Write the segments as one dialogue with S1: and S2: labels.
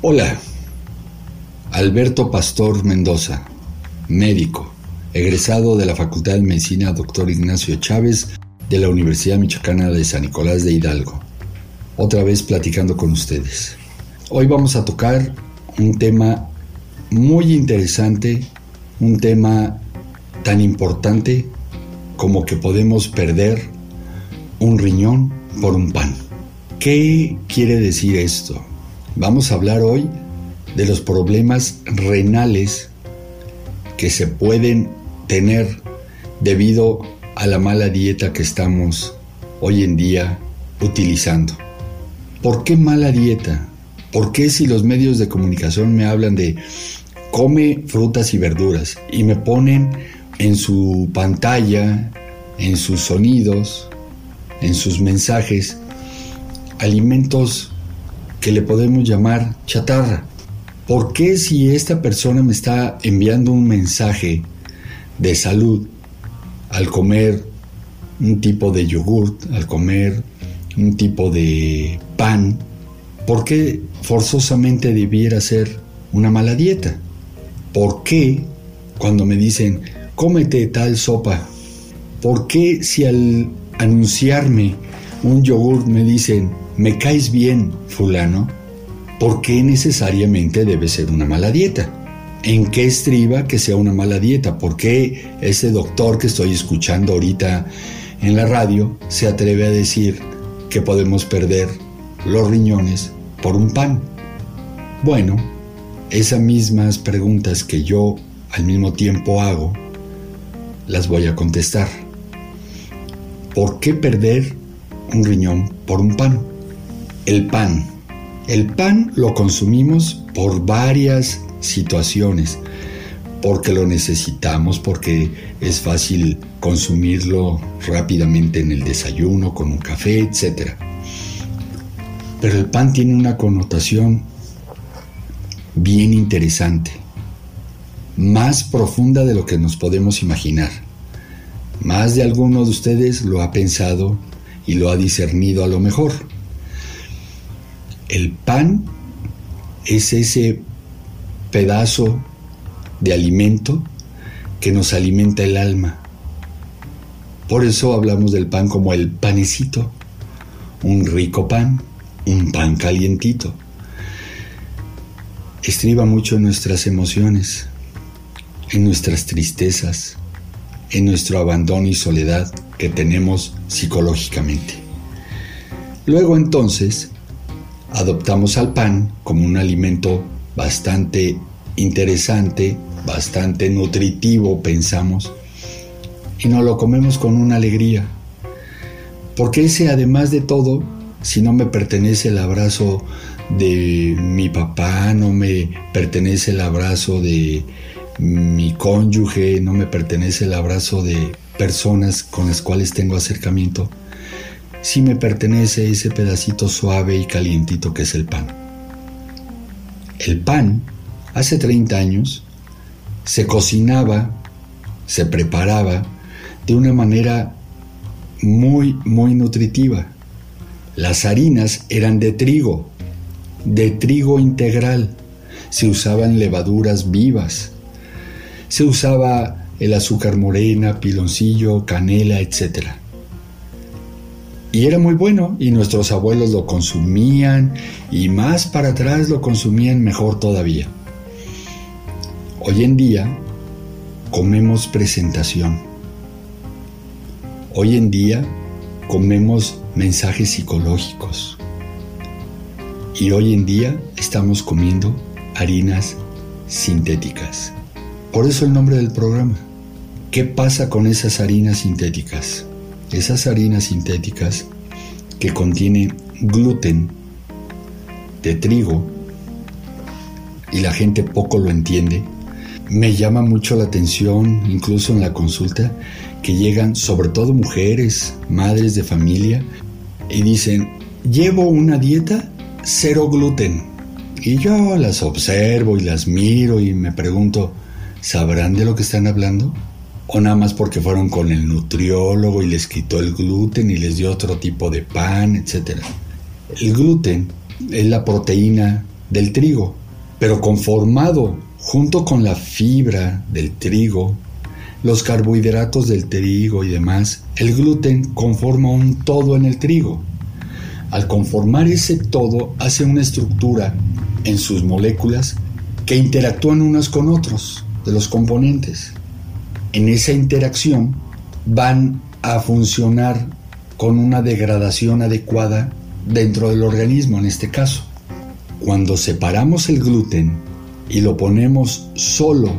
S1: Hola, Alberto Pastor Mendoza, médico, egresado de la Facultad de Medicina Dr. Ignacio Chávez de la Universidad Michoacana de San Nicolás de Hidalgo. Otra vez platicando con ustedes. Hoy vamos a tocar un tema muy interesante, un tema tan importante como que podemos perder un riñón por un pan. ¿Qué quiere decir esto? Vamos a hablar hoy de los problemas renales que se pueden tener debido a la mala dieta que estamos hoy en día utilizando. ¿Por qué mala dieta? ¿Por qué si los medios de comunicación me hablan de come frutas y verduras y me ponen en su pantalla, en sus sonidos, en sus mensajes, alimentos que le podemos llamar chatarra. ¿Por qué si esta persona me está enviando un mensaje de salud al comer un tipo de yogurt, al comer un tipo de pan, ¿por qué forzosamente debiera ser una mala dieta? ¿Por qué cuando me dicen, cómete tal sopa? ¿Por qué si al anunciarme un yogurt me dicen, me caes bien, fulano, ¿por qué necesariamente debe ser una mala dieta? ¿En qué estriba que sea una mala dieta? ¿Por qué ese doctor que estoy escuchando ahorita en la radio se atreve a decir que podemos perder los riñones por un pan? Bueno, esas mismas preguntas que yo al mismo tiempo hago, las voy a contestar. ¿Por qué perder un riñón por un pan? El pan. El pan lo consumimos por varias situaciones, porque lo necesitamos, porque es fácil consumirlo rápidamente en el desayuno, con un café, etc. Pero el pan tiene una connotación bien interesante, más profunda de lo que nos podemos imaginar. Más de alguno de ustedes lo ha pensado y lo ha discernido a lo mejor. El pan es ese pedazo de alimento que nos alimenta el alma. Por eso hablamos del pan como el panecito, un rico pan, un pan calientito. Estriba mucho en nuestras emociones, en nuestras tristezas, en nuestro abandono y soledad que tenemos psicológicamente. Luego entonces adoptamos al pan como un alimento bastante interesante, bastante nutritivo, pensamos, y nos lo comemos con una alegría. Porque ese, además de todo, si no me pertenece el abrazo de mi papá, no me pertenece el abrazo de mi cónyuge, no me pertenece el abrazo de personas con las cuales tengo acercamiento, sí me pertenece ese pedacito suave y calientito que es el pan. El pan, hace 30 años, se cocinaba, se preparaba de una manera muy, muy nutritiva. Las harinas eran de trigo, de trigo integral. Se usaban levaduras vivas. Se usaba el azúcar morena, piloncillo, canela, etc. Y era muy bueno y nuestros abuelos lo consumían y más para atrás lo consumían mejor todavía. Hoy en día comemos presentación. Hoy en día comemos mensajes psicológicos. Y hoy en día estamos comiendo harinas sintéticas. Por eso el nombre del programa. ¿Qué pasa con esas harinas sintéticas? Esas harinas sintéticas que contienen gluten de trigo y la gente poco lo entiende, me llama mucho la atención, incluso en la consulta, que llegan sobre todo mujeres, madres de familia, y dicen, llevo una dieta cero gluten. Y yo las observo y las miro y me pregunto, ¿sabrán de lo que están hablando? o nada más porque fueron con el nutriólogo y les quitó el gluten y les dio otro tipo de pan, etc. El gluten es la proteína del trigo, pero conformado junto con la fibra del trigo, los carbohidratos del trigo y demás, el gluten conforma un todo en el trigo. Al conformar ese todo hace una estructura en sus moléculas que interactúan unas con otros de los componentes. En esa interacción van a funcionar con una degradación adecuada dentro del organismo en este caso. Cuando separamos el gluten y lo ponemos solo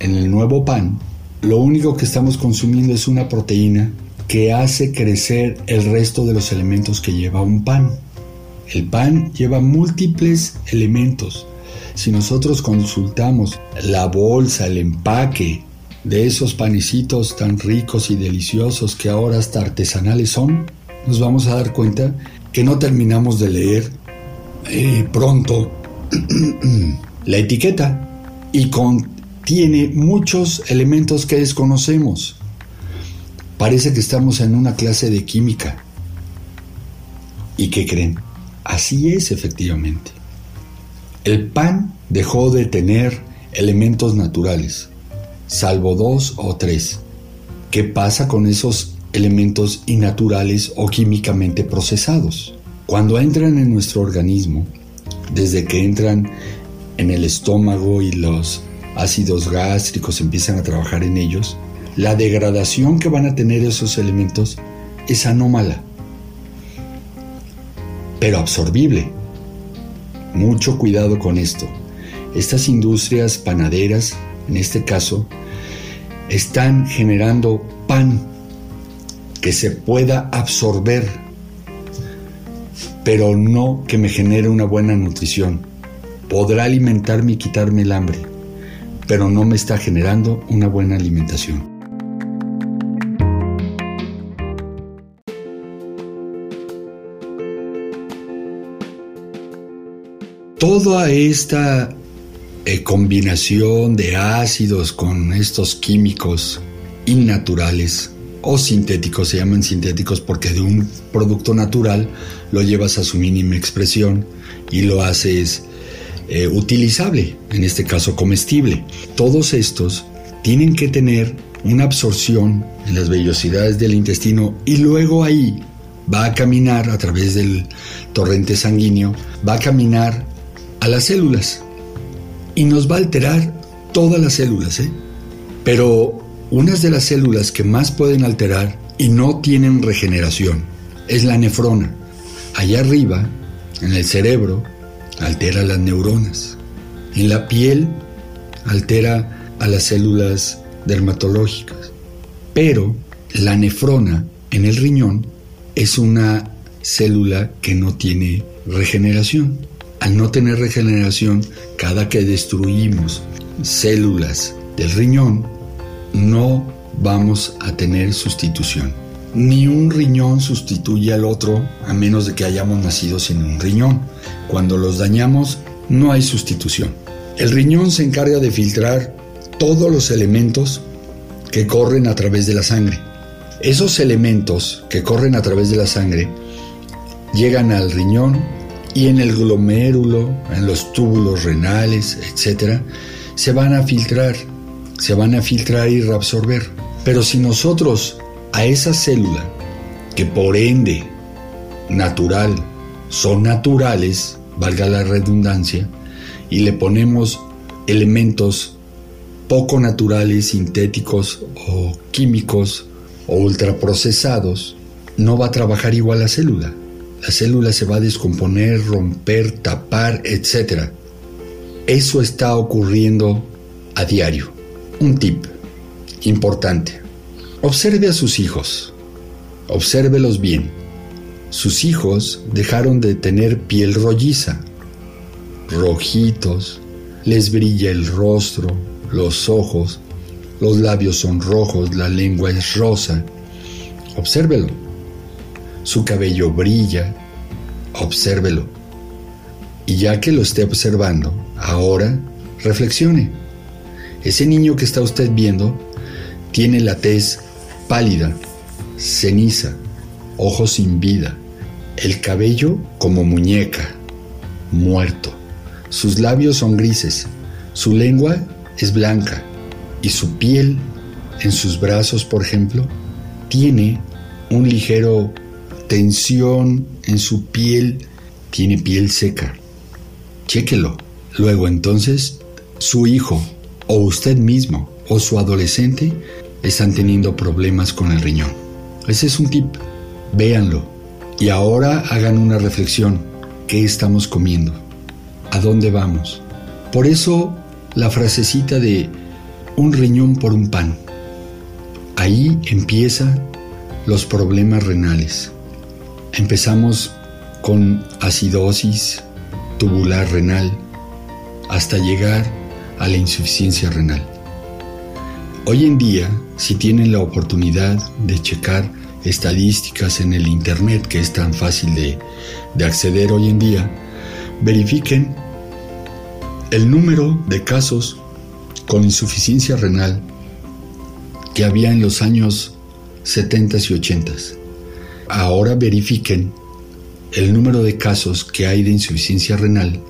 S1: en el nuevo pan, lo único que estamos consumiendo es una proteína que hace crecer el resto de los elementos que lleva un pan. El pan lleva múltiples elementos. Si nosotros consultamos la bolsa, el empaque de esos panecitos tan ricos y deliciosos que ahora hasta artesanales son, nos vamos a dar cuenta que no terminamos de leer eh, pronto la etiqueta y contiene muchos elementos que desconocemos. Parece que estamos en una clase de química. ¿Y qué creen? Así es efectivamente. El pan dejó de tener elementos naturales, salvo dos o tres. ¿Qué pasa con esos elementos innaturales o químicamente procesados? Cuando entran en nuestro organismo, desde que entran en el estómago y los ácidos gástricos empiezan a trabajar en ellos, la degradación que van a tener esos elementos es anómala, pero absorbible. Mucho cuidado con esto. Estas industrias panaderas, en este caso, están generando pan que se pueda absorber, pero no que me genere una buena nutrición. Podrá alimentarme y quitarme el hambre, pero no me está generando una buena alimentación. Toda esta eh, combinación de ácidos con estos químicos innaturales o sintéticos, se llaman sintéticos porque de un producto natural lo llevas a su mínima expresión y lo haces eh, utilizable, en este caso comestible. Todos estos tienen que tener una absorción en las vellosidades del intestino y luego ahí va a caminar a través del torrente sanguíneo, va a caminar a las células y nos va a alterar todas las células. ¿eh? Pero unas de las células que más pueden alterar y no tienen regeneración es la nefrona. Allá arriba, en el cerebro, altera las neuronas. En la piel, altera a las células dermatológicas. Pero la nefrona en el riñón es una célula que no tiene regeneración. Al no tener regeneración, cada que destruimos células del riñón, no vamos a tener sustitución. Ni un riñón sustituye al otro a menos de que hayamos nacido sin un riñón. Cuando los dañamos, no hay sustitución. El riñón se encarga de filtrar todos los elementos que corren a través de la sangre. Esos elementos que corren a través de la sangre llegan al riñón y en el glomérulo, en los túbulos renales, etc., se van a filtrar, se van a filtrar y reabsorber. Pero si nosotros a esa célula, que por ende natural, son naturales, valga la redundancia, y le ponemos elementos poco naturales, sintéticos o químicos o ultraprocesados, no va a trabajar igual la célula la célula se va a descomponer, romper, tapar, etc. Eso está ocurriendo a diario. Un tip importante. Observe a sus hijos. Obsérvelos bien. Sus hijos dejaron de tener piel rolliza, rojitos, les brilla el rostro, los ojos, los labios son rojos, la lengua es rosa. Obsérvelo su cabello brilla, obsérvelo. Y ya que lo esté observando, ahora reflexione. Ese niño que está usted viendo tiene la tez pálida, ceniza, ojos sin vida, el cabello como muñeca, muerto, sus labios son grises, su lengua es blanca y su piel en sus brazos, por ejemplo, tiene un ligero tensión en su piel, tiene piel seca. Chéquelo. Luego entonces, su hijo o usted mismo o su adolescente están teniendo problemas con el riñón. Ese es un tip. Véanlo. Y ahora hagan una reflexión. ¿Qué estamos comiendo? ¿A dónde vamos? Por eso la frasecita de un riñón por un pan. Ahí empiezan los problemas renales. Empezamos con acidosis tubular renal hasta llegar a la insuficiencia renal. Hoy en día, si tienen la oportunidad de checar estadísticas en el Internet, que es tan fácil de, de acceder hoy en día, verifiquen el número de casos con insuficiencia renal que había en los años 70 y 80. Ahora verifiquen el número de casos que hay de insuficiencia renal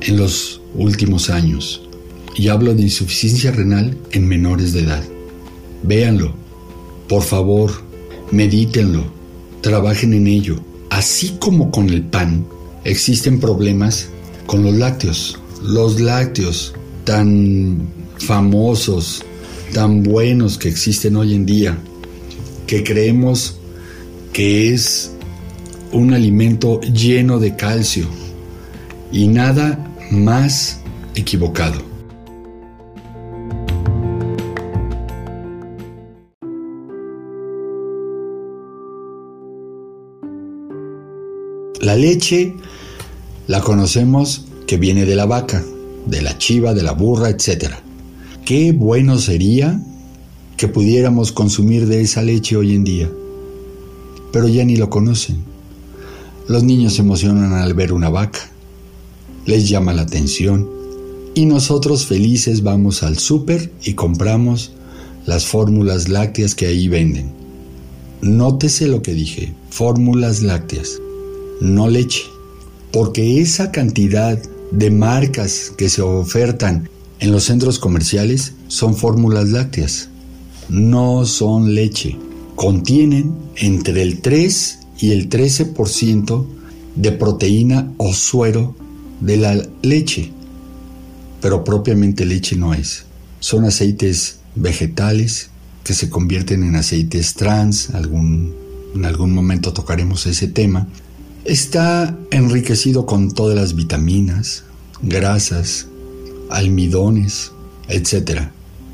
S1: en los últimos años y hablo de insuficiencia renal en menores de edad. Véanlo, por favor, medítenlo, trabajen en ello. Así como con el pan, existen problemas con los lácteos. Los lácteos tan famosos, tan buenos que existen hoy en día, que creemos que es un alimento lleno de calcio y nada más equivocado. La leche la conocemos que viene de la vaca, de la chiva, de la burra, etc. Qué bueno sería que pudiéramos consumir de esa leche hoy en día, pero ya ni lo conocen. Los niños se emocionan al ver una vaca, les llama la atención y nosotros felices vamos al súper y compramos las fórmulas lácteas que ahí venden. Nótese lo que dije, fórmulas lácteas no leche, porque esa cantidad de marcas que se ofertan en los centros comerciales son fórmulas lácteas, no son leche. Contienen entre el 3 y el 13% de proteína o suero de la leche, pero propiamente leche no es. Son aceites vegetales que se convierten en aceites trans, en algún momento tocaremos ese tema, Está enriquecido con todas las vitaminas, grasas, almidones, etc.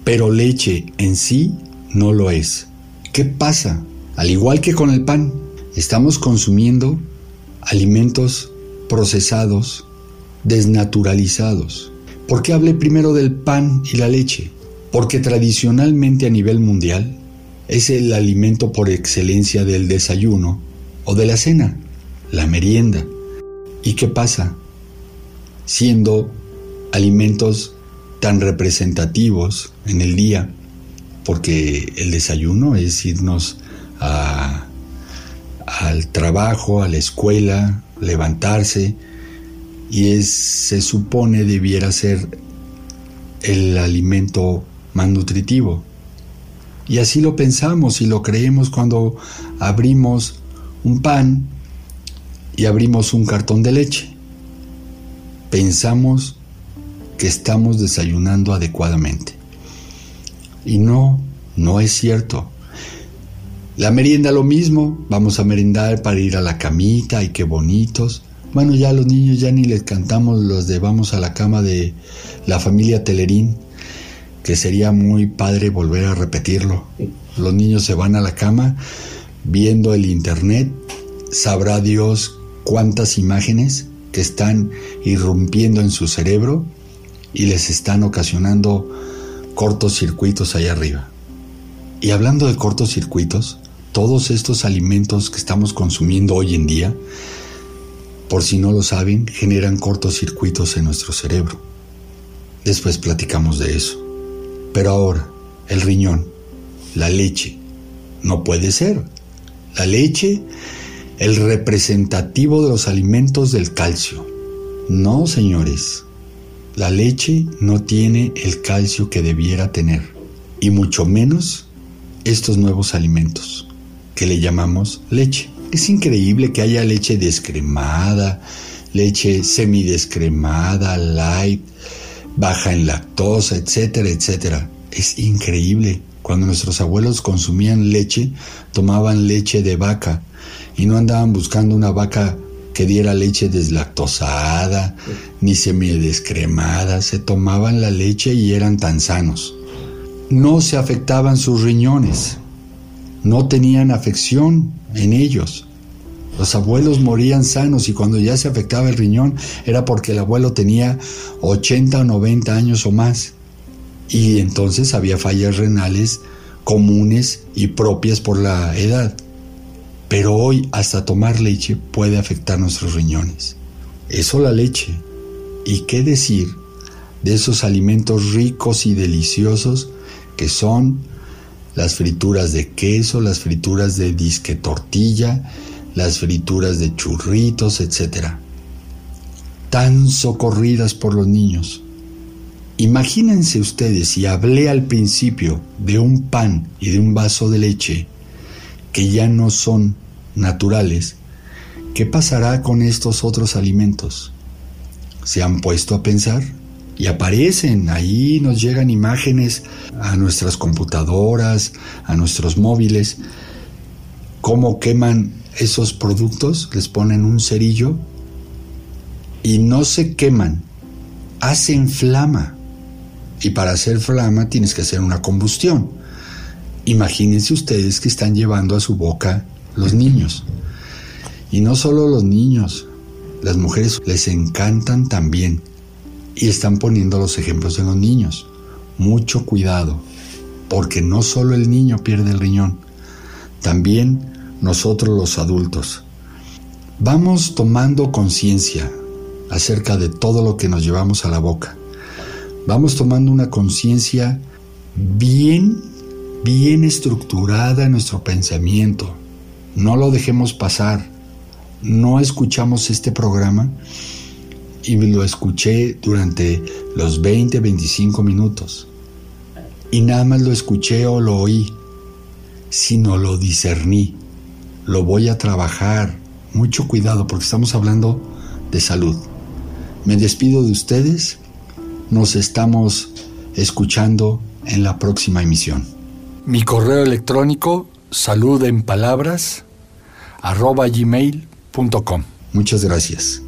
S1: Pero leche en sí no lo es. ¿Qué pasa? Al igual que con el pan, estamos consumiendo alimentos procesados, desnaturalizados. ¿Por qué hablé primero del pan y la leche? Porque tradicionalmente a nivel mundial es el alimento por excelencia del desayuno o de la cena la merienda. ¿Y qué pasa? Siendo alimentos tan representativos en el día, porque el desayuno es irnos al trabajo, a la escuela, levantarse, y es, se supone debiera ser el alimento más nutritivo. Y así lo pensamos y lo creemos cuando abrimos un pan y abrimos un cartón de leche. Pensamos que estamos desayunando adecuadamente. Y no, no es cierto. La merienda lo mismo, vamos a merendar para ir a la camita y qué bonitos. Bueno, ya los niños ya ni les cantamos los de vamos a la cama de la familia Telerín, que sería muy padre volver a repetirlo. Los niños se van a la cama viendo el internet, sabrá Dios cuántas imágenes que están irrumpiendo en su cerebro y les están ocasionando cortocircuitos allá arriba. Y hablando de cortocircuitos, todos estos alimentos que estamos consumiendo hoy en día, por si no lo saben, generan cortocircuitos en nuestro cerebro. Después platicamos de eso. Pero ahora, el riñón, la leche, no puede ser. La leche el representativo de los alimentos del calcio. No, señores, La leche no tiene el calcio que debiera tener, y mucho menos estos nuevos alimentos que le llamamos leche. Es increíble que haya leche descremada, leche semidescremada, light, baja en lactosa, etcétera, etcétera. Es increíble. Cuando nuestros abuelos consumían leche, tomaban leche de vaca y no andaban buscando una vaca que diera leche deslactosada ni semidescremada. Se tomaban la leche y eran tan sanos. No se afectaban sus riñones. No tenían afección en ellos. Los abuelos morían sanos y cuando ya se afectaba el riñón era porque el abuelo tenía 80 o 90 años o más. Y entonces había fallas renales comunes y propias por la edad. Pero hoy hasta tomar leche puede afectar nuestros riñones. Eso la leche. ¿Y qué decir de esos alimentos ricos y deliciosos que son las frituras de queso, las frituras de disque tortilla, las frituras de churritos, etc. Tan socorridas por los niños. Imagínense ustedes si hablé al principio de un pan y de un vaso de leche que ya no son naturales, ¿qué pasará con estos otros alimentos? ¿Se han puesto a pensar? Y aparecen, ahí nos llegan imágenes a nuestras computadoras, a nuestros móviles, cómo queman esos productos, les ponen un cerillo y no se queman, hacen flama. Y para hacer flama tienes que hacer una combustión. Imagínense ustedes que están llevando a su boca los niños. Y no solo los niños, las mujeres les encantan también. Y están poniendo los ejemplos en los niños. Mucho cuidado, porque no solo el niño pierde el riñón, también nosotros los adultos. Vamos tomando conciencia acerca de todo lo que nos llevamos a la boca. Vamos tomando una conciencia bien, bien estructurada en nuestro pensamiento. No lo dejemos pasar. No escuchamos este programa y lo escuché durante los 20, 25 minutos. Y nada más lo escuché o lo oí, sino lo discerní lo voy a trabajar. Mucho cuidado porque estamos hablando de salud. Me despido de ustedes. Nos estamos escuchando en la próxima emisión. Mi correo electrónico salud en palabras arroba gmail.com. Muchas gracias.